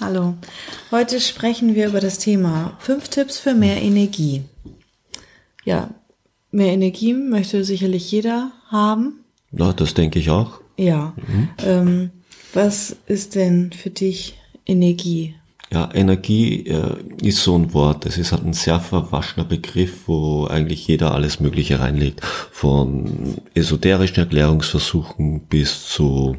Hallo. Heute sprechen wir über das Thema fünf Tipps für mehr Energie. Ja, mehr Energie möchte sicherlich jeder haben. Ja, das denke ich auch. Ja. Mhm. Ähm, was ist denn für dich Energie? Ja, Energie äh, ist so ein Wort. Es ist halt ein sehr verwaschener Begriff, wo eigentlich jeder alles Mögliche reinlegt. Von esoterischen Erklärungsversuchen bis zu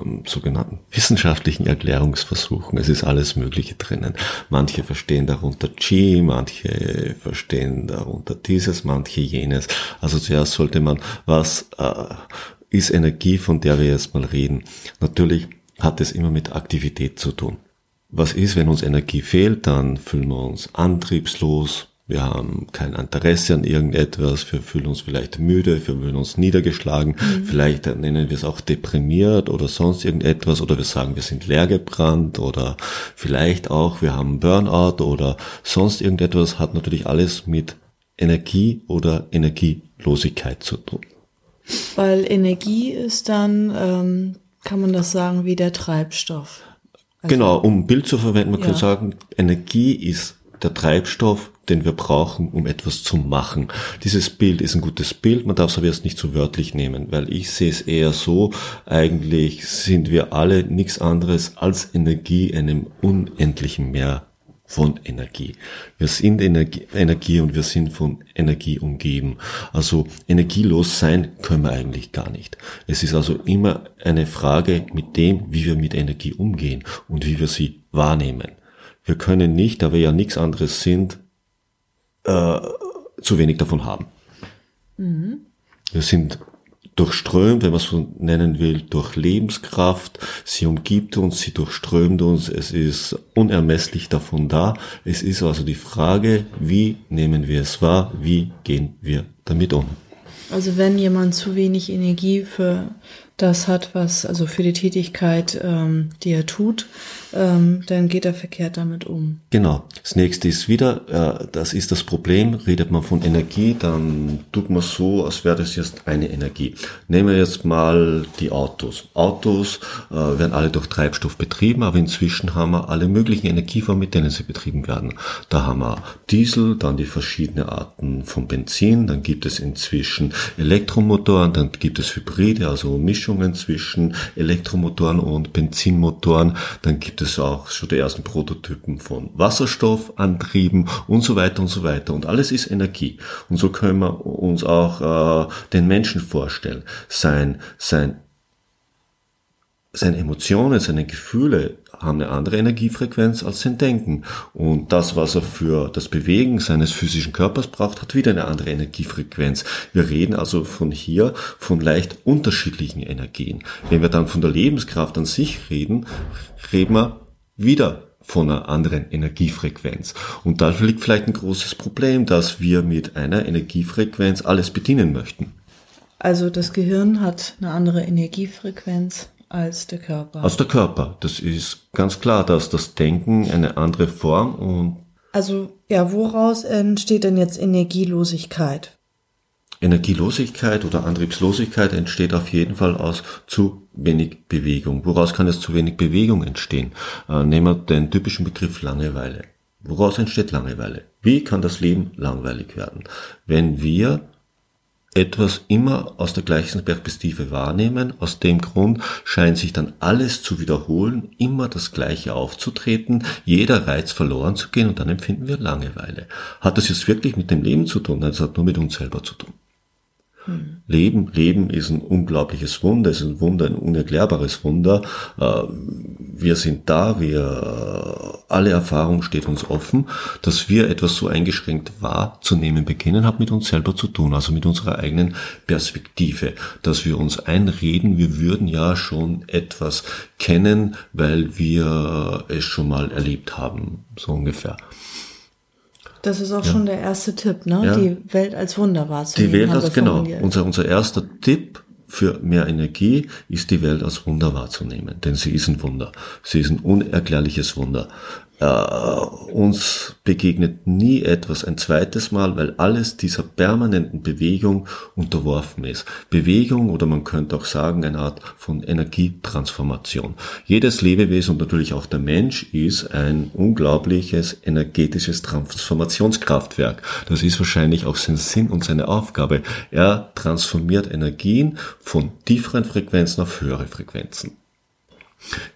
ähm, sogenannten wissenschaftlichen Erklärungsversuchen. Es ist alles Mögliche drinnen. Manche verstehen darunter Chi, manche verstehen darunter dieses, manche jenes. Also zuerst sollte man, was äh, ist Energie, von der wir jetzt mal reden? Natürlich hat es immer mit Aktivität zu tun. Was ist, wenn uns Energie fehlt? Dann fühlen wir uns antriebslos, wir haben kein Interesse an irgendetwas, wir fühlen uns vielleicht müde, wir fühlen uns niedergeschlagen, mhm. vielleicht nennen wir es auch deprimiert oder sonst irgendetwas oder wir sagen, wir sind leergebrannt oder vielleicht auch, wir haben Burnout oder sonst irgendetwas, hat natürlich alles mit Energie oder Energielosigkeit zu tun. Weil Energie ist dann, ähm, kann man das sagen, wie der Treibstoff. Also, genau, um ein Bild zu verwenden, man ja. kann sagen, Energie ist der Treibstoff, den wir brauchen, um etwas zu machen. Dieses Bild ist ein gutes Bild, man darf es aber jetzt nicht zu wörtlich nehmen, weil ich sehe es eher so, eigentlich sind wir alle nichts anderes als Energie einem unendlichen Meer von Energie. Wir sind Energie, Energie und wir sind von Energie umgeben. Also energielos sein können wir eigentlich gar nicht. Es ist also immer eine Frage mit dem, wie wir mit Energie umgehen und wie wir sie wahrnehmen. Wir können nicht, da wir ja nichts anderes sind, äh, zu wenig davon haben. Mhm. Wir sind durchströmt, wenn man es so nennen will, durch Lebenskraft. Sie umgibt uns, sie durchströmt uns. Es ist unermesslich davon da. Es ist also die Frage, wie nehmen wir es wahr? Wie gehen wir damit um? Also wenn jemand zu wenig Energie für das hat, was, also für die Tätigkeit, ähm, die er tut, ähm, dann geht er verkehrt damit um. Genau. Das nächste ist wieder, äh, das ist das Problem, redet man von Energie, dann tut man so, als wäre das jetzt eine Energie. Nehmen wir jetzt mal die Autos. Autos äh, werden alle durch Treibstoff betrieben, aber inzwischen haben wir alle möglichen Energieformen, mit denen sie betrieben werden. Da haben wir Diesel, dann die verschiedenen Arten von Benzin, dann gibt es inzwischen Elektromotoren, dann gibt es Hybride, also Mischungen zwischen Elektromotoren und Benzinmotoren. Dann gibt es auch schon die ersten Prototypen von Wasserstoffantrieben und so weiter und so weiter. Und alles ist Energie. Und so können wir uns auch äh, den Menschen vorstellen. Sein, sein seine Emotionen, seine Gefühle haben eine andere Energiefrequenz als sein Denken. Und das, was er für das Bewegen seines physischen Körpers braucht, hat wieder eine andere Energiefrequenz. Wir reden also von hier von leicht unterschiedlichen Energien. Wenn wir dann von der Lebenskraft an sich reden, reden wir wieder von einer anderen Energiefrequenz. Und da liegt vielleicht ein großes Problem, dass wir mit einer Energiefrequenz alles bedienen möchten. Also das Gehirn hat eine andere Energiefrequenz als der Körper. Als der Körper. Das ist ganz klar, dass das Denken eine andere Form und. Also, ja, woraus entsteht denn jetzt Energielosigkeit? Energielosigkeit oder Antriebslosigkeit entsteht auf jeden Fall aus zu wenig Bewegung. Woraus kann es zu wenig Bewegung entstehen? Äh, nehmen wir den typischen Begriff Langeweile. Woraus entsteht Langeweile? Wie kann das Leben langweilig werden? Wenn wir etwas immer aus der gleichen Perspektive wahrnehmen. Aus dem Grund scheint sich dann alles zu wiederholen, immer das Gleiche aufzutreten, jeder Reiz verloren zu gehen und dann empfinden wir Langeweile. Hat das jetzt wirklich mit dem Leben zu tun? Nein, das hat nur mit uns selber zu tun. Hm. Leben, Leben ist ein unglaubliches Wunder, ist ein Wunder, ein unerklärbares Wunder. Äh, wir sind da, wir, alle Erfahrung steht uns offen, dass wir etwas so eingeschränkt wahrzunehmen beginnen, hat mit uns selber zu tun, also mit unserer eigenen Perspektive, dass wir uns einreden, wir würden ja schon etwas kennen, weil wir es schon mal erlebt haben, so ungefähr. Das ist auch ja. schon der erste Tipp, ne? Ja. Die Welt als Wunder wahrzunehmen. Die Welt als, genau. Unser, unser erster Tipp für mehr Energie ist die Welt als Wunder wahrzunehmen, denn sie ist ein Wunder. Sie ist ein unerklärliches Wunder äh, uns begegnet nie etwas ein zweites Mal, weil alles dieser permanenten Bewegung unterworfen ist. Bewegung oder man könnte auch sagen eine Art von Energietransformation. Jedes Lebewesen und natürlich auch der Mensch ist ein unglaubliches energetisches Transformationskraftwerk. Das ist wahrscheinlich auch sein Sinn und seine Aufgabe. Er transformiert Energien von tieferen Frequenzen auf höhere Frequenzen.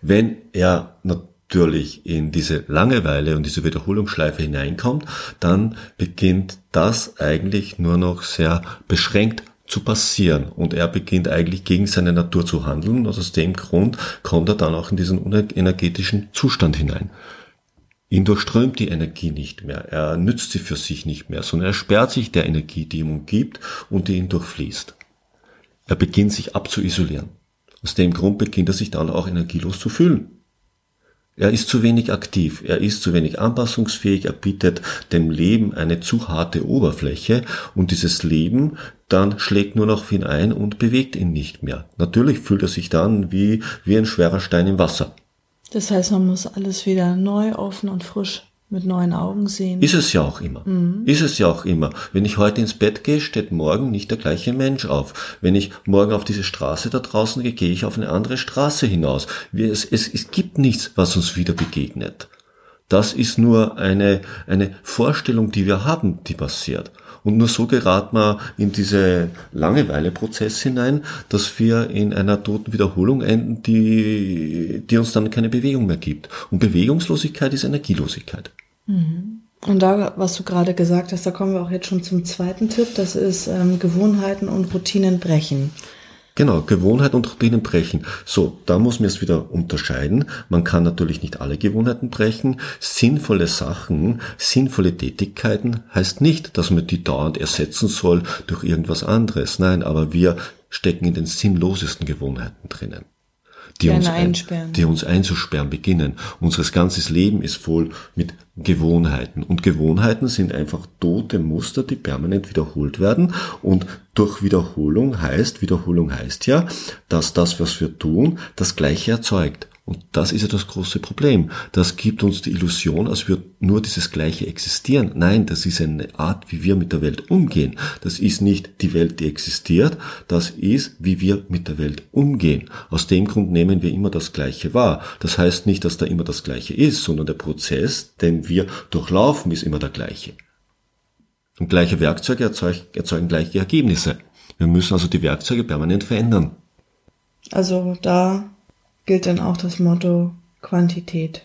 Wenn er natürlich in diese Langeweile und diese Wiederholungsschleife hineinkommt, dann beginnt das eigentlich nur noch sehr beschränkt zu passieren und er beginnt eigentlich gegen seine Natur zu handeln und aus dem Grund kommt er dann auch in diesen energetischen Zustand hinein. Ihn durchströmt die Energie nicht mehr, er nützt sie für sich nicht mehr, sondern er sperrt sich der Energie, die ihm umgibt und die ihn durchfließt. Er beginnt sich abzuisolieren. Aus dem Grund beginnt er sich dann auch energielos zu fühlen. Er ist zu wenig aktiv, er ist zu wenig anpassungsfähig, er bietet dem Leben eine zu harte Oberfläche und dieses Leben dann schlägt nur noch auf ihn ein und bewegt ihn nicht mehr. Natürlich fühlt er sich dann wie, wie ein schwerer Stein im Wasser. Das heißt, man muss alles wieder neu, offen und frisch mit neuen Augen sehen. Ist es ja auch immer. Mhm. Ist es ja auch immer. Wenn ich heute ins Bett gehe, steht morgen nicht der gleiche Mensch auf. Wenn ich morgen auf diese Straße da draußen gehe, gehe ich auf eine andere Straße hinaus. Es, es, es gibt nichts, was uns wieder begegnet. Das ist nur eine, eine Vorstellung, die wir haben, die passiert. Und nur so geraten wir in diese Langeweile-Prozess hinein, dass wir in einer toten Wiederholung enden, die, die uns dann keine Bewegung mehr gibt. Und Bewegungslosigkeit ist Energielosigkeit. Mhm. Und da, was du gerade gesagt hast, da kommen wir auch jetzt schon zum zweiten Tipp, das ist ähm, Gewohnheiten und Routinen brechen. Genau, Gewohnheit und Routinen brechen. So, da muss man es wieder unterscheiden. Man kann natürlich nicht alle Gewohnheiten brechen. Sinnvolle Sachen, sinnvolle Tätigkeiten heißt nicht, dass man die dauernd ersetzen soll durch irgendwas anderes. Nein, aber wir stecken in den sinnlosesten Gewohnheiten drinnen die uns, ein, die uns einzusperren beginnen. Unseres ganzes Leben ist voll mit Gewohnheiten. Und Gewohnheiten sind einfach tote Muster, die permanent wiederholt werden. Und durch Wiederholung heißt, Wiederholung heißt ja, dass das, was wir tun, das Gleiche erzeugt. Und das ist ja das große Problem. Das gibt uns die Illusion, als würde nur dieses Gleiche existieren. Nein, das ist eine Art, wie wir mit der Welt umgehen. Das ist nicht die Welt, die existiert. Das ist, wie wir mit der Welt umgehen. Aus dem Grund nehmen wir immer das Gleiche wahr. Das heißt nicht, dass da immer das Gleiche ist, sondern der Prozess, den wir durchlaufen, ist immer der gleiche. Und gleiche Werkzeuge erzeugen, erzeugen gleiche Ergebnisse. Wir müssen also die Werkzeuge permanent verändern. Also da gilt dann auch das Motto Quantität.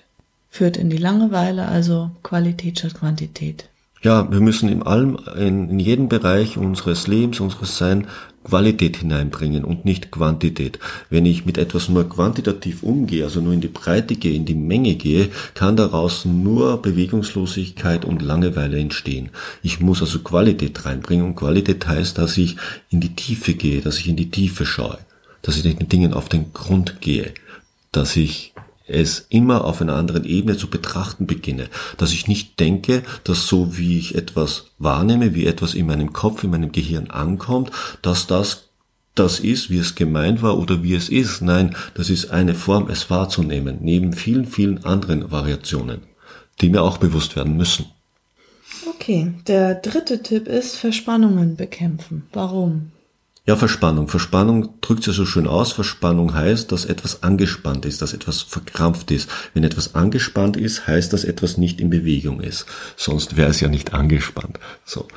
Führt in die Langeweile, also Qualität statt Quantität. Ja, wir müssen in allem, in, in jedem Bereich unseres Lebens, unseres Sein Qualität hineinbringen und nicht Quantität. Wenn ich mit etwas nur quantitativ umgehe, also nur in die Breite gehe, in die Menge gehe, kann daraus nur Bewegungslosigkeit und Langeweile entstehen. Ich muss also Qualität reinbringen und Qualität heißt, dass ich in die Tiefe gehe, dass ich in die Tiefe schaue, dass ich den Dingen auf den Grund gehe dass ich es immer auf einer anderen Ebene zu betrachten beginne, dass ich nicht denke, dass so wie ich etwas wahrnehme, wie etwas in meinem Kopf, in meinem Gehirn ankommt, dass das das ist, wie es gemeint war oder wie es ist. Nein, das ist eine Form, es wahrzunehmen, neben vielen, vielen anderen Variationen, die mir auch bewusst werden müssen. Okay, der dritte Tipp ist Verspannungen bekämpfen. Warum? Ja, Verspannung. Verspannung drückt sich so schön aus. Verspannung heißt, dass etwas angespannt ist, dass etwas verkrampft ist. Wenn etwas angespannt ist, heißt, dass etwas nicht in Bewegung ist. Sonst wäre es ja nicht angespannt. So.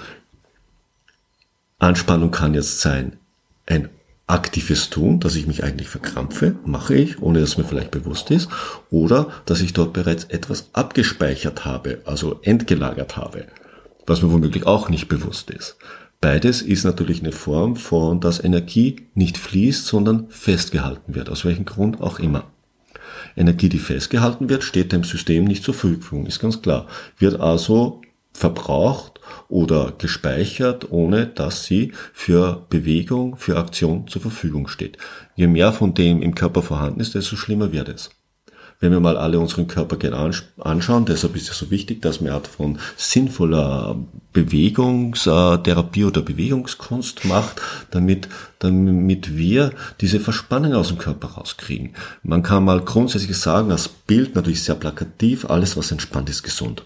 Anspannung kann jetzt sein, ein aktives Tun, dass ich mich eigentlich verkrampfe, mache ich, ohne dass mir vielleicht bewusst ist, oder dass ich dort bereits etwas abgespeichert habe, also entgelagert habe, was mir womöglich auch nicht bewusst ist. Beides ist natürlich eine Form von, dass Energie nicht fließt, sondern festgehalten wird, aus welchem Grund auch immer. Energie, die festgehalten wird, steht dem System nicht zur Verfügung, ist ganz klar. Wird also verbraucht oder gespeichert, ohne dass sie für Bewegung, für Aktion zur Verfügung steht. Je mehr von dem im Körper vorhanden ist, desto schlimmer wird es wenn wir mal alle unseren Körper anschauen, deshalb ist es so wichtig, dass man eine Art von sinnvoller Bewegungstherapie oder Bewegungskunst macht, damit, damit wir diese Verspannung aus dem Körper rauskriegen. Man kann mal grundsätzlich sagen, das Bild natürlich sehr plakativ, alles was entspannt ist gesund.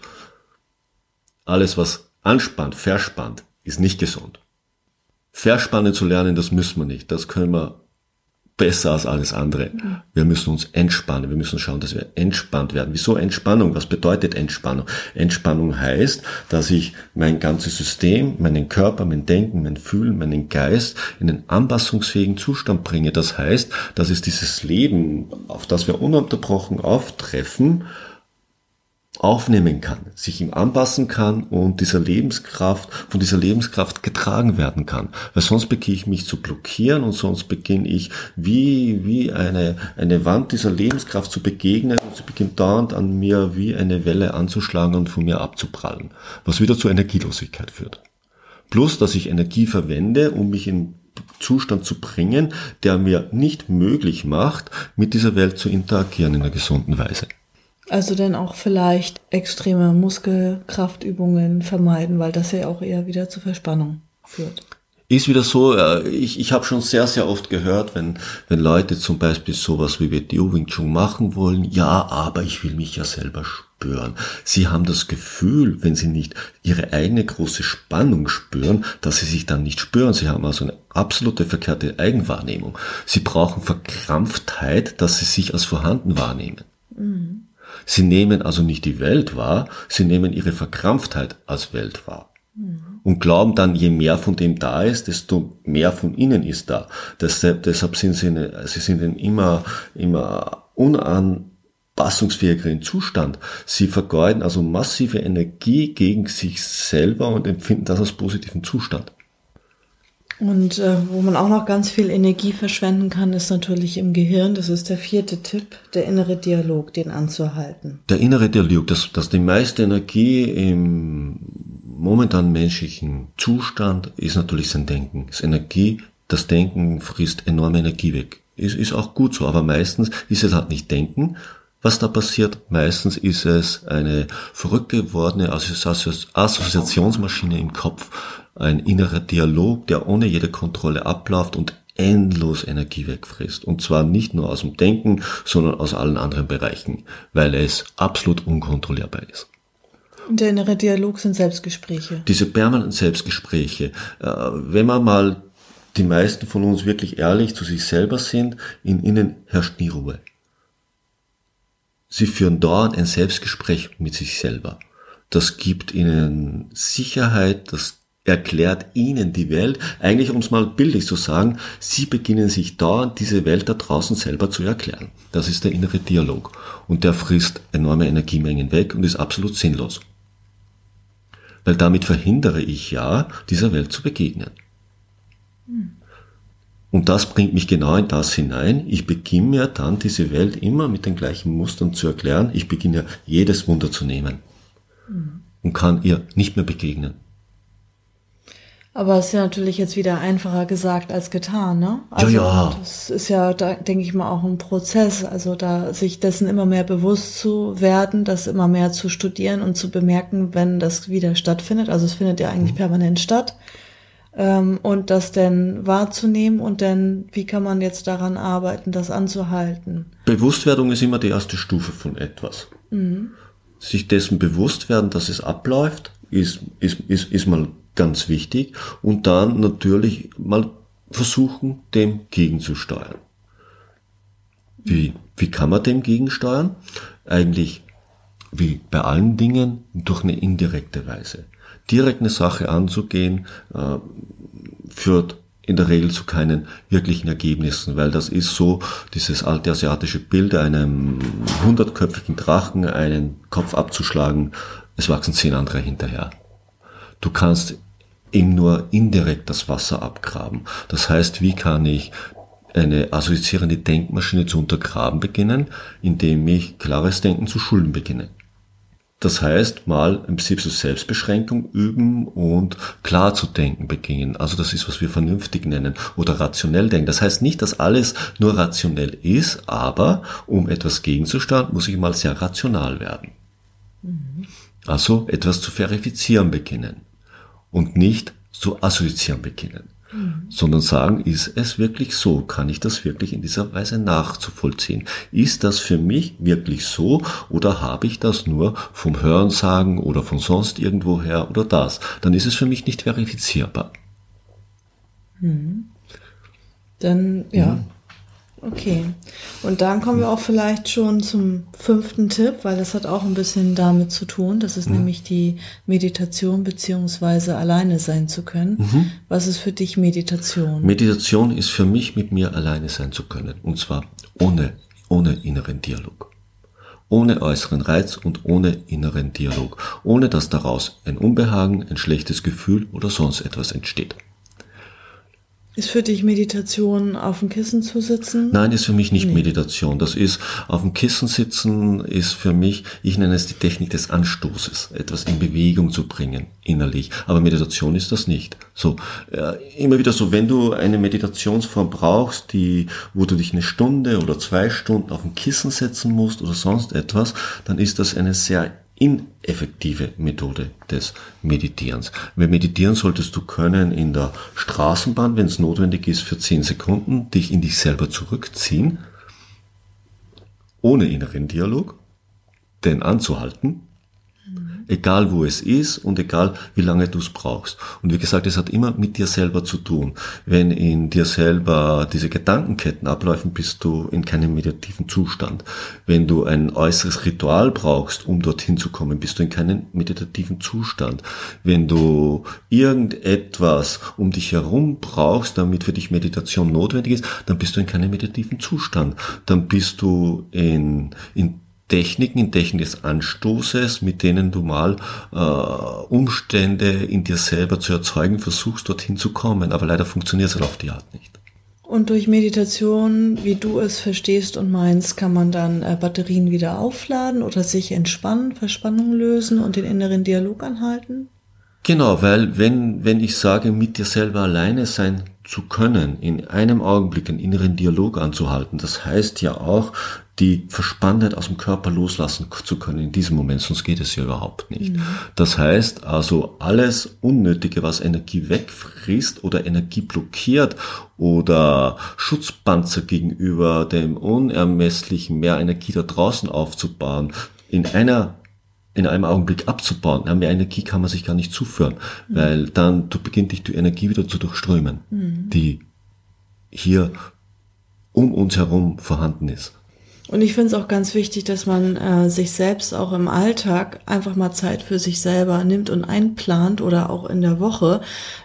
Alles was anspannt, verspannt, ist nicht gesund. Verspannen zu lernen, das müssen wir nicht. Das können wir besser als alles andere. Wir müssen uns entspannen. Wir müssen schauen, dass wir entspannt werden. Wieso Entspannung? Was bedeutet Entspannung? Entspannung heißt, dass ich mein ganzes System, meinen Körper, mein Denken, mein Fühlen, meinen Geist in einen anpassungsfähigen Zustand bringe. Das heißt, dass es dieses Leben, auf das wir ununterbrochen auftreffen, aufnehmen kann, sich ihm anpassen kann und dieser Lebenskraft, von dieser Lebenskraft getragen werden kann. Weil sonst beginne ich mich zu blockieren und sonst beginne ich wie, wie eine, eine Wand dieser Lebenskraft zu begegnen und sie beginnt dauernd an mir wie eine Welle anzuschlagen und von mir abzuprallen, was wieder zur Energielosigkeit führt. Plus, dass ich Energie verwende, um mich in Zustand zu bringen, der mir nicht möglich macht, mit dieser Welt zu interagieren in einer gesunden Weise. Also dann auch vielleicht extreme Muskelkraftübungen vermeiden, weil das ja auch eher wieder zur Verspannung führt. Ist wieder so, äh, ich, ich habe schon sehr, sehr oft gehört, wenn, wenn Leute zum Beispiel sowas wie WTO Wing Chun machen wollen, ja, aber ich will mich ja selber spüren. Sie haben das Gefühl, wenn sie nicht ihre eigene große Spannung spüren, dass sie sich dann nicht spüren. Sie haben also eine absolute verkehrte Eigenwahrnehmung. Sie brauchen Verkrampftheit, dass sie sich als vorhanden wahrnehmen. Mhm. Sie nehmen also nicht die Welt wahr, sie nehmen ihre Verkrampftheit als Welt wahr. Und glauben dann, je mehr von dem da ist, desto mehr von ihnen ist da. Deshalb, deshalb sind sie, eine, sie sind in immer, immer unanpassungsfähigeren Zustand. Sie vergeuden also massive Energie gegen sich selber und empfinden das als positiven Zustand. Und äh, wo man auch noch ganz viel Energie verschwenden kann, ist natürlich im Gehirn. Das ist der vierte Tipp, der innere Dialog, den anzuhalten. Der innere Dialog, dass, dass die meiste Energie im momentanen menschlichen Zustand ist natürlich sein Denken. Das Energie, das Denken frisst enorme Energie weg. Ist, ist auch gut so, aber meistens ist es halt nicht Denken, was da passiert. Meistens ist es eine verrückt gewordene Assoziationsmaschine im Kopf, ein innerer Dialog, der ohne jede Kontrolle abläuft und endlos Energie wegfrisst. Und zwar nicht nur aus dem Denken, sondern aus allen anderen Bereichen, weil es absolut unkontrollierbar ist. Und der innere Dialog sind Selbstgespräche. Diese permanenten Selbstgespräche. Äh, wenn man mal die meisten von uns wirklich ehrlich zu sich selber sind, in ihnen herrscht nie Ruhe. Sie führen dauernd ein Selbstgespräch mit sich selber. Das gibt ihnen Sicherheit, das erklärt ihnen die Welt. Eigentlich, um es mal bildlich zu sagen, sie beginnen sich dauernd diese Welt da draußen selber zu erklären. Das ist der innere Dialog. Und der frisst enorme Energiemengen weg und ist absolut sinnlos. Weil damit verhindere ich ja, dieser Welt zu begegnen. Hm. Und das bringt mich genau in das hinein. Ich beginne mir dann diese Welt immer mit den gleichen Mustern zu erklären. Ich beginne jedes Wunder zu nehmen. Hm. Und kann ihr nicht mehr begegnen. Aber es ist ja natürlich jetzt wieder einfacher gesagt als getan, ne? Also ja, ja. Das ist ja, da denke ich mal, auch ein Prozess. Also da sich dessen immer mehr bewusst zu werden, das immer mehr zu studieren und zu bemerken, wenn das wieder stattfindet. Also es findet ja eigentlich mhm. permanent statt. Ähm, und das denn wahrzunehmen und dann, wie kann man jetzt daran arbeiten, das anzuhalten? Bewusstwerdung ist immer die erste Stufe von etwas. Mhm. Sich dessen bewusst werden, dass es abläuft, ist, ist, ist, ist mal ganz wichtig. Und dann natürlich mal versuchen, dem gegenzusteuern. Wie, wie kann man dem gegensteuern? Eigentlich wie bei allen Dingen durch eine indirekte Weise. Direkt eine Sache anzugehen, äh, führt in der Regel zu keinen wirklichen Ergebnissen, weil das ist so dieses alte asiatische Bild, einem hundertköpfigen Drachen einen Kopf abzuschlagen, es wachsen zehn andere hinterher. Du kannst ihm nur indirekt das Wasser abgraben. Das heißt, wie kann ich eine assoziierende Denkmaschine zu untergraben beginnen, indem ich klares Denken zu Schulden beginne. Das heißt, mal im Prinzip so Selbstbeschränkung üben und klar zu denken beginnen. Also das ist, was wir vernünftig nennen oder rationell denken. Das heißt nicht, dass alles nur rationell ist, aber um etwas gegenzusteuern, muss ich mal sehr rational werden. Mhm. Also etwas zu verifizieren beginnen und nicht zu assoziieren beginnen mhm. sondern sagen, ist es wirklich so? Kann ich das wirklich in dieser Weise nachzuvollziehen? Ist das für mich wirklich so oder habe ich das nur vom Hörensagen oder von sonst irgendwoher oder das? Dann ist es für mich nicht verifizierbar. Mhm. Dann, ja. Mhm. Okay. Und dann kommen wir auch vielleicht schon zum fünften Tipp, weil das hat auch ein bisschen damit zu tun. Das ist mhm. nämlich die Meditation beziehungsweise alleine sein zu können. Mhm. Was ist für dich Meditation? Meditation ist für mich mit mir alleine sein zu können. Und zwar ohne, ohne inneren Dialog. Ohne äußeren Reiz und ohne inneren Dialog. Ohne dass daraus ein Unbehagen, ein schlechtes Gefühl oder sonst etwas entsteht. Ist für dich Meditation auf dem Kissen zu sitzen? Nein, ist für mich nicht nee. Meditation. Das ist auf dem Kissen sitzen ist für mich, ich nenne es die Technik des Anstoßes, etwas in Bewegung zu bringen, innerlich. Aber Meditation ist das nicht. So, äh, immer wieder so, wenn du eine Meditationsform brauchst, die, wo du dich eine Stunde oder zwei Stunden auf dem Kissen setzen musst oder sonst etwas, dann ist das eine sehr ineffektive Methode des Meditierens. Weil meditieren solltest du können in der Straßenbahn, wenn es notwendig ist, für 10 Sekunden dich in dich selber zurückziehen, ohne inneren Dialog, den anzuhalten egal wo es ist und egal wie lange du es brauchst. Und wie gesagt, es hat immer mit dir selber zu tun. Wenn in dir selber diese Gedankenketten abläufen, bist du in keinem meditativen Zustand. Wenn du ein äußeres Ritual brauchst, um dorthin zu kommen, bist du in keinem meditativen Zustand. Wenn du irgendetwas um dich herum brauchst, damit für dich Meditation notwendig ist, dann bist du in keinem meditativen Zustand. Dann bist du in, in Techniken, in Techniken des Anstoßes, mit denen du mal äh, Umstände in dir selber zu erzeugen versuchst, dorthin zu kommen. Aber leider funktioniert es halt auf die Art nicht. Und durch Meditation, wie du es verstehst und meinst, kann man dann äh, Batterien wieder aufladen oder sich entspannen, Verspannung lösen und den inneren Dialog anhalten? Genau, weil wenn, wenn ich sage, mit dir selber alleine sein zu können, in einem Augenblick einen inneren Dialog anzuhalten, das heißt ja auch, die Verspanntheit aus dem Körper loslassen zu können in diesem Moment, sonst geht es ja überhaupt nicht. Mhm. Das heißt also, alles Unnötige, was Energie wegfrisst oder Energie blockiert oder Schutzpanzer gegenüber dem unermesslichen mehr Energie da draußen aufzubauen, in einer in einem Augenblick abzubauen. Ja, mehr Energie kann man sich gar nicht zuführen, mhm. weil dann du beginnt dich die Energie wieder zu durchströmen, mhm. die hier um uns herum vorhanden ist. Und ich finde es auch ganz wichtig, dass man äh, sich selbst auch im Alltag einfach mal Zeit für sich selber nimmt und einplant oder auch in der Woche.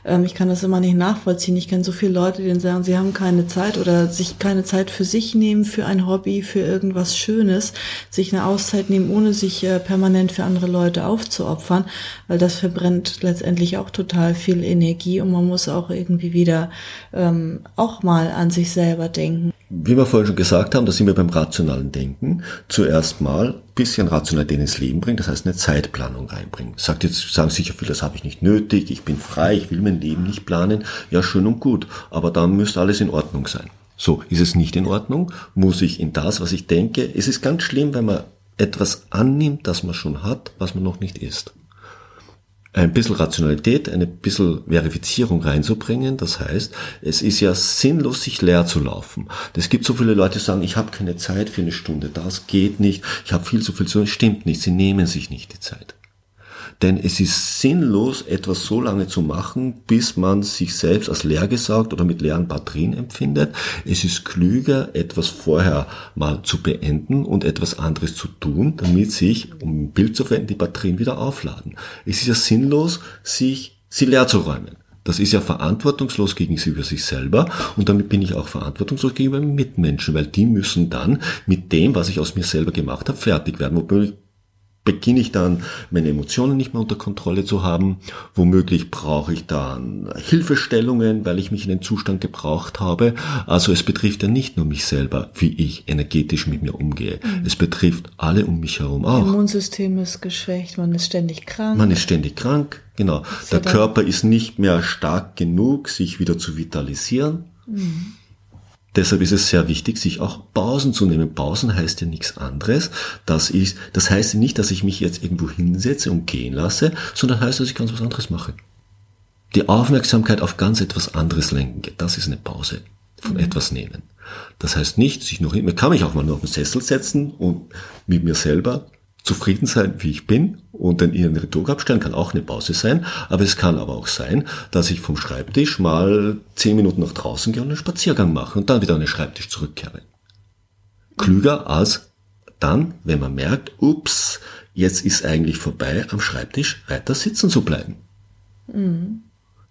Ähm, ich kann das immer nicht nachvollziehen. Ich kenne so viele Leute, die sagen, sie haben keine Zeit oder sich keine Zeit für sich nehmen, für ein Hobby, für irgendwas Schönes, sich eine Auszeit nehmen, ohne sich äh, permanent für andere Leute aufzuopfern, weil das verbrennt letztendlich auch total viel Energie und man muss auch irgendwie wieder ähm, auch mal an sich selber denken wie wir vorhin schon gesagt haben, da sind wir beim rationalen Denken. Zuerst mal bisschen Rationalität ins Leben bringen, das heißt eine Zeitplanung reinbringen. Sagt jetzt, sagen sicher viele, das habe ich nicht nötig, ich bin frei, ich will mein Leben nicht planen. Ja, schön und gut, aber dann müsste alles in Ordnung sein. So, ist es nicht in Ordnung, muss ich in das, was ich denke, es ist ganz schlimm, wenn man etwas annimmt, das man schon hat, was man noch nicht ist ein bisschen Rationalität, eine bisschen Verifizierung reinzubringen. Das heißt, es ist ja sinnlos, sich leer zu laufen. Es gibt so viele Leute, die sagen, ich habe keine Zeit für eine Stunde, das geht nicht, ich habe viel zu viel zu tun. Stimmt nicht, sie nehmen sich nicht die Zeit. Denn es ist sinnlos, etwas so lange zu machen, bis man sich selbst als leer gesaugt oder mit leeren Batterien empfindet. Es ist klüger, etwas vorher mal zu beenden und etwas anderes zu tun, damit sich, um ein Bild zu verwenden, die Batterien wieder aufladen. Es ist ja sinnlos, sich sie leer zu räumen. Das ist ja verantwortungslos gegenüber sich selber und damit bin ich auch verantwortungslos gegenüber Mitmenschen, weil die müssen dann mit dem, was ich aus mir selber gemacht habe, fertig werden. Wobei beginne ich dann meine Emotionen nicht mehr unter Kontrolle zu haben. Womöglich brauche ich dann Hilfestellungen, weil ich mich in den Zustand gebraucht habe. Also es betrifft ja nicht nur mich selber, wie ich energetisch mit mir umgehe. Mhm. Es betrifft alle um mich herum auch. Immunsystem ist geschwächt, man ist ständig krank. Man ist ständig krank, genau. Der Körper ist nicht mehr stark genug, sich wieder zu vitalisieren. Mhm. Deshalb ist es sehr wichtig, sich auch Pausen zu nehmen. Pausen heißt ja nichts anderes. Das ist, das heißt nicht, dass ich mich jetzt irgendwo hinsetze und gehen lasse, sondern heißt, dass ich ganz was anderes mache. Die Aufmerksamkeit auf ganz etwas anderes lenken. Das ist eine Pause von mhm. etwas nehmen. Das heißt nicht, sich noch, man kann mich auch mal nur auf den Sessel setzen und mit mir selber zufrieden sein, wie ich bin und den inneren Druck abstellen, kann auch eine Pause sein. Aber es kann aber auch sein, dass ich vom Schreibtisch mal zehn Minuten nach draußen gehe und einen Spaziergang mache und dann wieder an den Schreibtisch zurückkehre. Klüger als dann, wenn man merkt, ups, jetzt ist eigentlich vorbei, am Schreibtisch weiter sitzen zu bleiben. Mhm.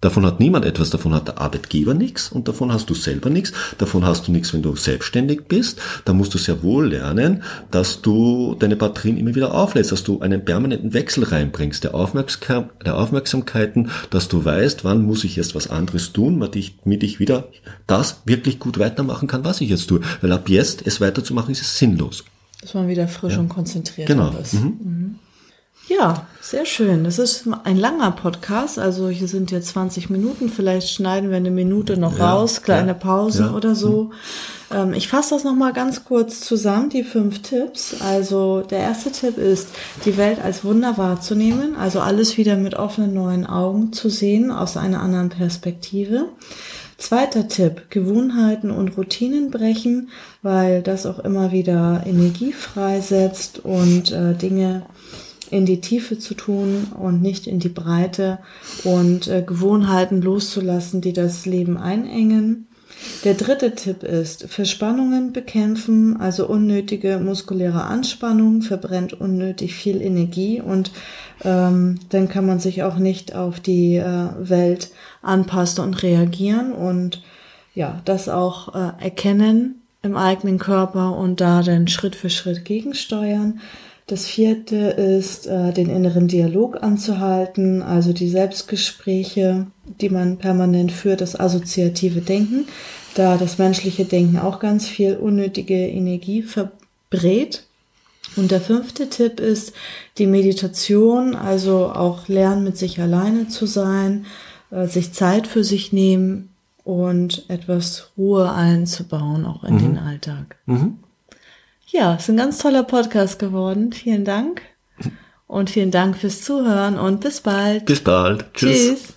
Davon hat niemand etwas, davon hat der Arbeitgeber nichts und davon hast du selber nichts, davon hast du nichts, wenn du selbstständig bist. Da musst du sehr wohl lernen, dass du deine Batterien immer wieder auflädst, dass du einen permanenten Wechsel reinbringst, der, Aufmerksam der Aufmerksamkeiten, dass du weißt, wann muss ich jetzt was anderes tun, damit ich, damit ich wieder das wirklich gut weitermachen kann, was ich jetzt tue. Weil ab jetzt es weiterzumachen, ist es sinnlos. Dass man wieder frisch ja. und konzentriert genau. ist. Mhm. Mhm. Ja, sehr schön. Das ist ein langer Podcast. Also hier sind jetzt 20 Minuten. Vielleicht schneiden wir eine Minute noch ja, raus, kleine ja, Pause ja. oder so. Ähm, ich fasse das nochmal ganz kurz zusammen, die fünf Tipps. Also der erste Tipp ist, die Welt als Wunder wahrzunehmen. Also alles wieder mit offenen neuen Augen zu sehen, aus einer anderen Perspektive. Zweiter Tipp, Gewohnheiten und Routinen brechen, weil das auch immer wieder Energie freisetzt und äh, Dinge in die Tiefe zu tun und nicht in die Breite und äh, Gewohnheiten loszulassen, die das Leben einengen. Der dritte Tipp ist Verspannungen bekämpfen, also unnötige muskuläre Anspannung verbrennt unnötig viel Energie und ähm, dann kann man sich auch nicht auf die äh, Welt anpassen und reagieren und ja, das auch äh, erkennen im eigenen Körper und da dann Schritt für Schritt gegensteuern. Das vierte ist, äh, den inneren Dialog anzuhalten, also die Selbstgespräche, die man permanent führt, das assoziative Denken, da das menschliche Denken auch ganz viel unnötige Energie verbrät. Und der fünfte Tipp ist die Meditation, also auch lernen, mit sich alleine zu sein, äh, sich Zeit für sich nehmen und etwas Ruhe einzubauen, auch in mhm. den Alltag. Mhm. Ja, ist ein ganz toller Podcast geworden. Vielen Dank. Und vielen Dank fürs Zuhören und bis bald. Bis bald. Tschüss. Tschüss.